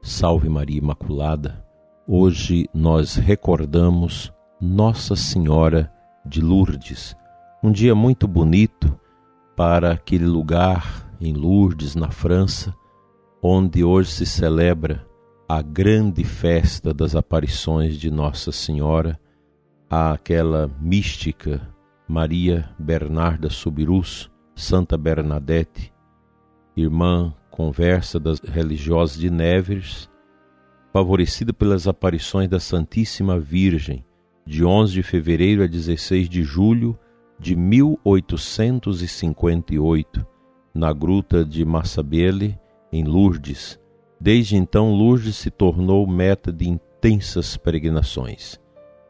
Salve Maria Imaculada, hoje nós recordamos Nossa Senhora de Lourdes, um dia muito bonito para aquele lugar em Lourdes, na França, onde hoje se celebra a grande festa das aparições de Nossa Senhora, aquela mística Maria Bernarda Subirus, Santa Bernadette, irmã conversa das religiosas de Nevers, favorecida pelas aparições da Santíssima Virgem, de 11 de fevereiro a 16 de julho de 1858, na gruta de Massabelle, em Lourdes. Desde então, Lourdes se tornou meta de intensas peregrinações.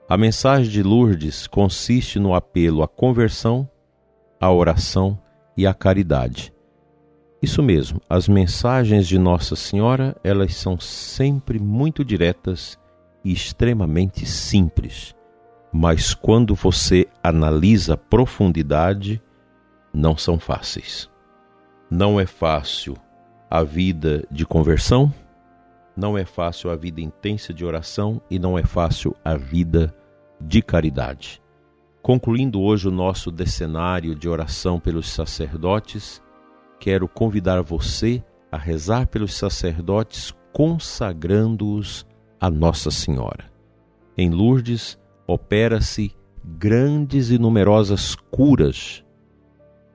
A mensagem de Lourdes consiste no apelo à conversão, à oração e à caridade. Isso mesmo, as mensagens de Nossa Senhora, elas são sempre muito diretas e extremamente simples. Mas quando você analisa a profundidade, não são fáceis. Não é fácil a vida de conversão, não é fácil a vida intensa de oração e não é fácil a vida de caridade. Concluindo hoje o nosso decenário de oração pelos sacerdotes, quero convidar você a rezar pelos sacerdotes consagrando-os a Nossa Senhora. Em Lourdes opera-se grandes e numerosas curas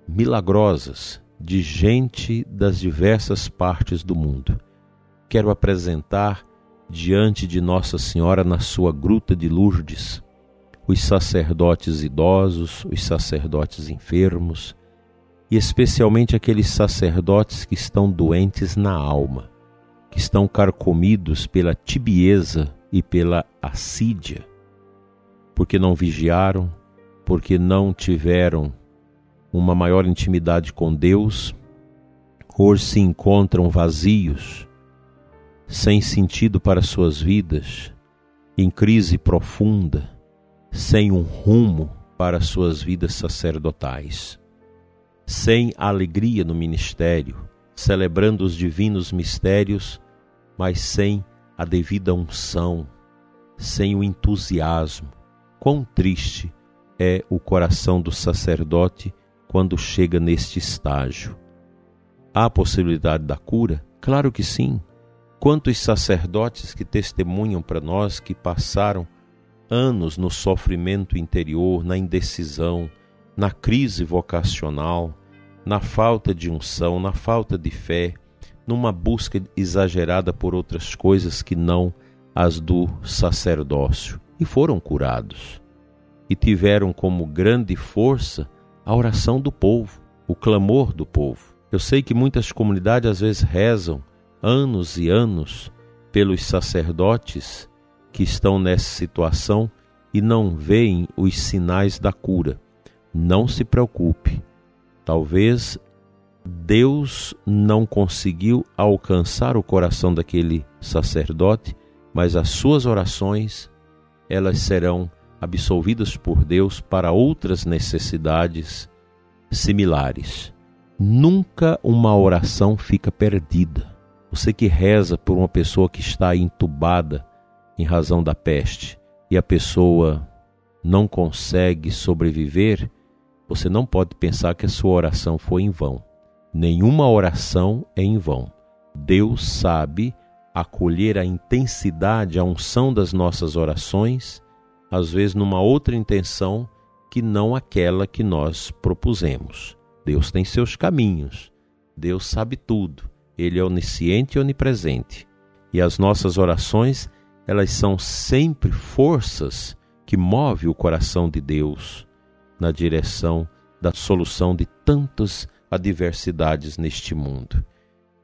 milagrosas de gente das diversas partes do mundo. Quero apresentar diante de Nossa Senhora na sua gruta de Lourdes os sacerdotes idosos, os sacerdotes enfermos, e especialmente aqueles sacerdotes que estão doentes na alma, que estão carcomidos pela tibieza e pela assídia, porque não vigiaram, porque não tiveram uma maior intimidade com Deus, hoje se encontram vazios, sem sentido para suas vidas, em crise profunda, sem um rumo para suas vidas sacerdotais sem alegria no ministério, celebrando os divinos mistérios, mas sem a devida unção, sem o entusiasmo. Quão triste é o coração do sacerdote quando chega neste estágio. Há possibilidade da cura? Claro que sim. Quantos sacerdotes que testemunham para nós que passaram anos no sofrimento interior, na indecisão, na crise vocacional, na falta de unção, na falta de fé, numa busca exagerada por outras coisas que não as do sacerdócio, e foram curados. E tiveram como grande força a oração do povo, o clamor do povo. Eu sei que muitas comunidades às vezes rezam anos e anos pelos sacerdotes que estão nessa situação e não veem os sinais da cura. Não se preocupe. Talvez Deus não conseguiu alcançar o coração daquele sacerdote, mas as suas orações elas serão absolvidas por Deus para outras necessidades similares. Nunca uma oração fica perdida. Você que reza por uma pessoa que está entubada em razão da peste e a pessoa não consegue sobreviver, você não pode pensar que a sua oração foi em vão. Nenhuma oração é em vão. Deus sabe acolher a intensidade, a unção das nossas orações, às vezes numa outra intenção que não aquela que nós propusemos. Deus tem seus caminhos. Deus sabe tudo. Ele é onisciente e onipresente. E as nossas orações, elas são sempre forças que movem o coração de Deus na direção da solução de tantas adversidades neste mundo.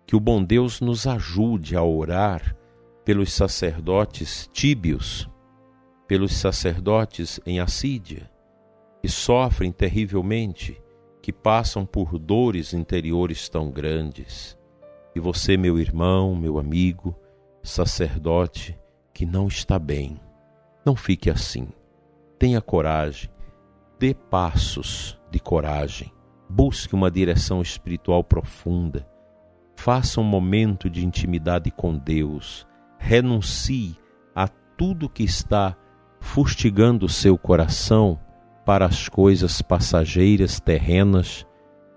Que o bom Deus nos ajude a orar pelos sacerdotes tíbios, pelos sacerdotes em assídia, que sofrem terrivelmente, que passam por dores interiores tão grandes. E você, meu irmão, meu amigo, sacerdote, que não está bem, não fique assim. Tenha coragem, dê passos de coragem, busque uma direção espiritual profunda, faça um momento de intimidade com Deus, renuncie a tudo que está fustigando o seu coração para as coisas passageiras terrenas,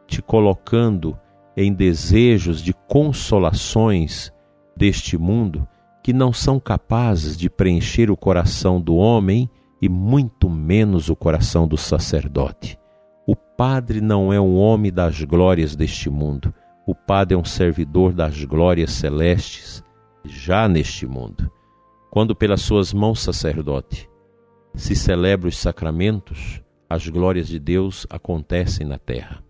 te colocando em desejos de consolações deste mundo que não são capazes de preencher o coração do homem e muito menos o coração do sacerdote. O padre não é um homem das glórias deste mundo, o padre é um servidor das glórias celestes, já neste mundo. Quando pelas suas mãos, sacerdote, se celebram os sacramentos, as glórias de Deus acontecem na terra.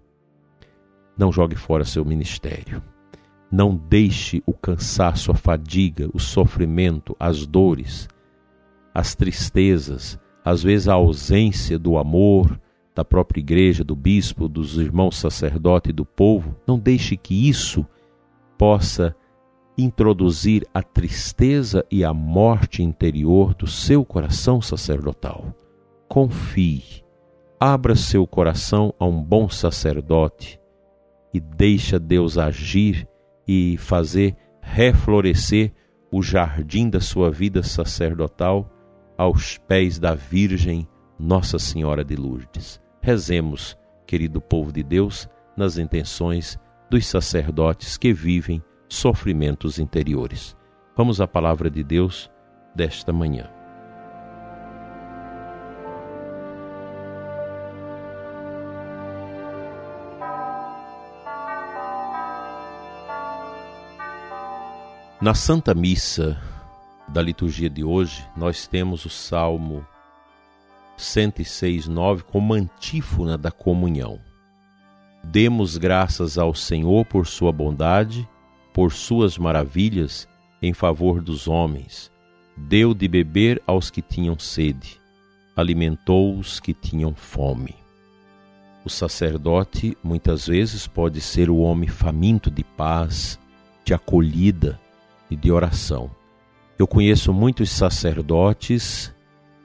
Não jogue fora seu ministério. Não deixe o cansaço, a fadiga, o sofrimento, as dores, as tristezas, às vezes a ausência do amor da própria igreja, do bispo, dos irmãos sacerdotes e do povo. Não deixe que isso possa introduzir a tristeza e a morte interior do seu coração sacerdotal. Confie, abra seu coração a um bom sacerdote e deixa Deus agir e fazer reflorescer o jardim da sua vida sacerdotal aos pés da Virgem Nossa Senhora de Lourdes. Rezemos, querido povo de Deus, nas intenções dos sacerdotes que vivem sofrimentos interiores. Vamos à palavra de Deus desta manhã. Na Santa Missa da liturgia de hoje, nós temos o Salmo 106, 9 como antífona da comunhão. Demos graças ao Senhor por sua bondade, por suas maravilhas em favor dos homens. Deu de beber aos que tinham sede, alimentou os que tinham fome. O sacerdote muitas vezes pode ser o homem faminto de paz, de acolhida, e de oração. Eu conheço muitos sacerdotes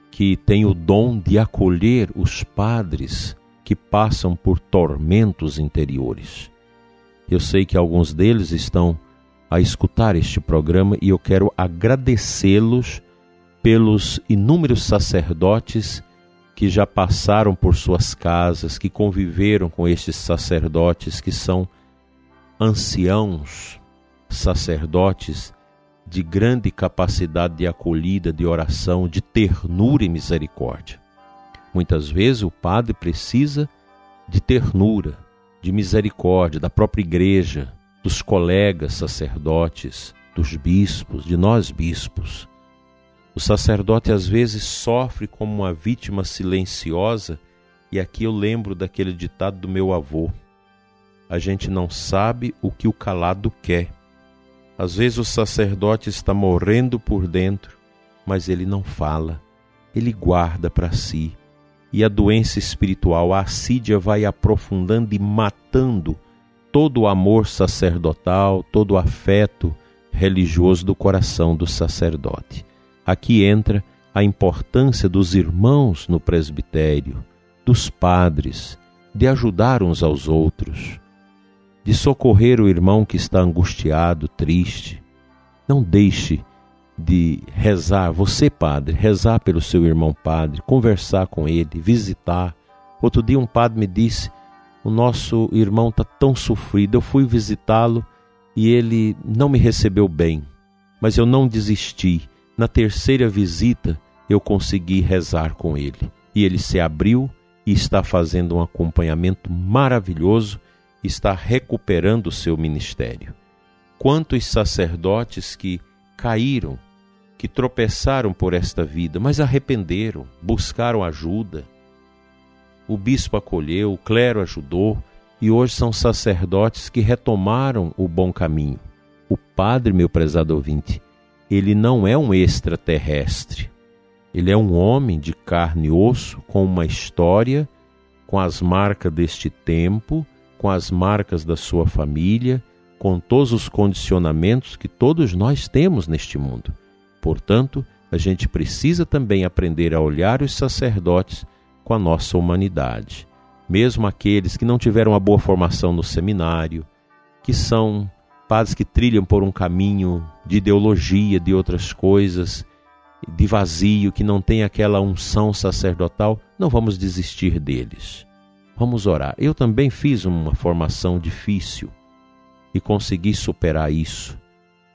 que têm o dom de acolher os padres que passam por tormentos interiores. Eu sei que alguns deles estão a escutar este programa e eu quero agradecê-los pelos inúmeros sacerdotes que já passaram por suas casas, que conviveram com estes sacerdotes que são anciãos, sacerdotes de grande capacidade de acolhida, de oração, de ternura e misericórdia. Muitas vezes o padre precisa de ternura, de misericórdia da própria igreja, dos colegas sacerdotes, dos bispos, de nós bispos. O sacerdote às vezes sofre como uma vítima silenciosa, e aqui eu lembro daquele ditado do meu avô: a gente não sabe o que o calado quer às vezes o sacerdote está morrendo por dentro, mas ele não fala, ele guarda para si. E a doença espiritual, a assídia, vai aprofundando e matando todo o amor sacerdotal, todo o afeto religioso do coração do sacerdote. Aqui entra a importância dos irmãos no presbitério, dos padres, de ajudar uns aos outros de socorrer o irmão que está angustiado, triste. Não deixe de rezar, você padre, rezar pelo seu irmão padre, conversar com ele, visitar. Outro dia um padre me disse: "O nosso irmão está tão sofrido, eu fui visitá-lo e ele não me recebeu bem, mas eu não desisti. Na terceira visita eu consegui rezar com ele e ele se abriu e está fazendo um acompanhamento maravilhoso está recuperando seu ministério. Quantos sacerdotes que caíram, que tropeçaram por esta vida, mas arrependeram, buscaram ajuda. O bispo acolheu, o clero ajudou, e hoje são sacerdotes que retomaram o bom caminho. o padre, meu prezado ouvinte, ele não é um extraterrestre. Ele é um homem de carne e osso, com uma história, com as marcas deste tempo, com as marcas da sua família, com todos os condicionamentos que todos nós temos neste mundo. Portanto, a gente precisa também aprender a olhar os sacerdotes com a nossa humanidade. Mesmo aqueles que não tiveram uma boa formação no seminário, que são padres que trilham por um caminho de ideologia, de outras coisas, de vazio, que não tem aquela unção sacerdotal, não vamos desistir deles. Vamos orar. Eu também fiz uma formação difícil e consegui superar isso,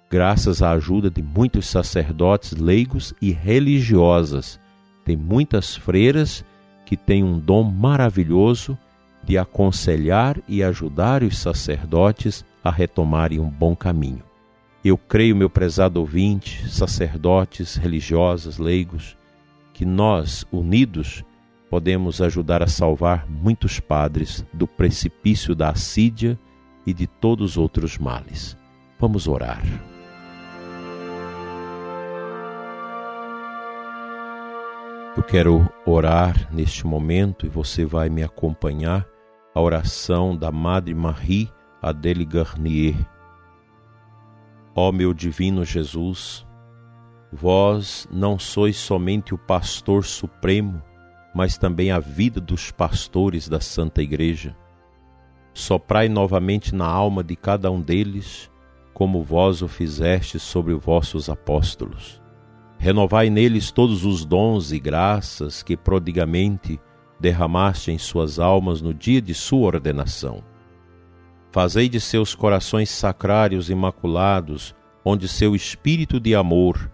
graças à ajuda de muitos sacerdotes leigos e religiosas. Tem muitas freiras que têm um dom maravilhoso de aconselhar e ajudar os sacerdotes a retomarem um bom caminho. Eu creio, meu prezado ouvinte, sacerdotes, religiosas, leigos, que nós, unidos, podemos ajudar a salvar muitos padres do precipício da assídia e de todos os outros males. Vamos orar. Eu quero orar neste momento e você vai me acompanhar a oração da Madre Marie Adele Garnier. Ó meu divino Jesus, vós não sois somente o pastor supremo, mas também a vida dos pastores da Santa Igreja. Soprai novamente na alma de cada um deles, como vós o fizeste sobre vossos apóstolos. Renovai neles todos os dons e graças que prodigamente derramaste em suas almas no dia de sua ordenação. Fazei de seus corações sacrários imaculados, onde seu espírito de amor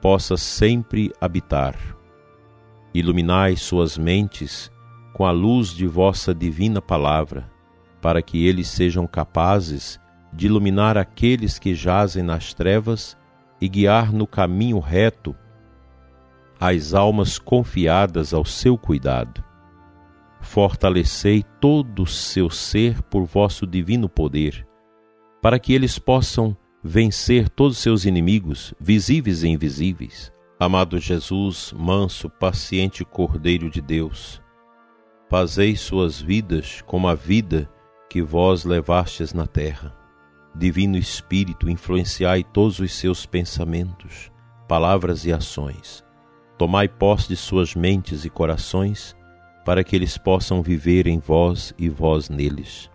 possa sempre habitar. Iluminai suas mentes com a luz de vossa divina palavra para que eles sejam capazes de iluminar aqueles que jazem nas trevas e guiar no caminho reto as almas confiadas ao seu cuidado. Fortalecei todo o seu ser por vosso divino poder, para que eles possam vencer todos seus inimigos, visíveis e invisíveis. Amado Jesus, manso, paciente Cordeiro de Deus, fazei suas vidas como a vida que vós levastes na terra. Divino Espírito, influenciai todos os seus pensamentos, palavras e ações. Tomai posse de suas mentes e corações, para que eles possam viver em vós e vós neles.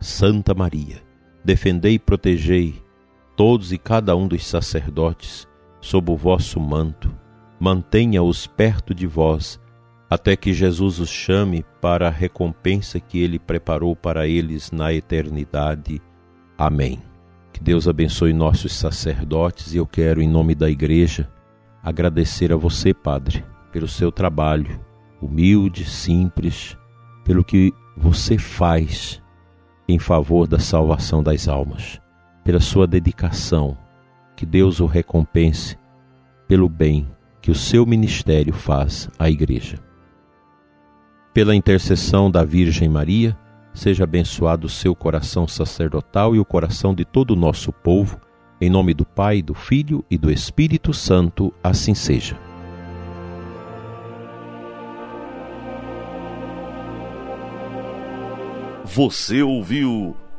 Santa Maria, defendei e protegei todos e cada um dos sacerdotes sob o vosso manto. Mantenha-os perto de vós até que Jesus os chame para a recompensa que ele preparou para eles na eternidade. Amém. Que Deus abençoe nossos sacerdotes e eu quero, em nome da Igreja, agradecer a você, Padre, pelo seu trabalho, humilde, simples, pelo que você faz em favor da salvação das almas, pela sua dedicação. Que Deus o recompense pelo bem que o seu ministério faz à Igreja. Pela intercessão da Virgem Maria, seja abençoado o seu coração sacerdotal e o coração de todo o nosso povo. Em nome do Pai, do Filho e do Espírito Santo, assim seja. Você ouviu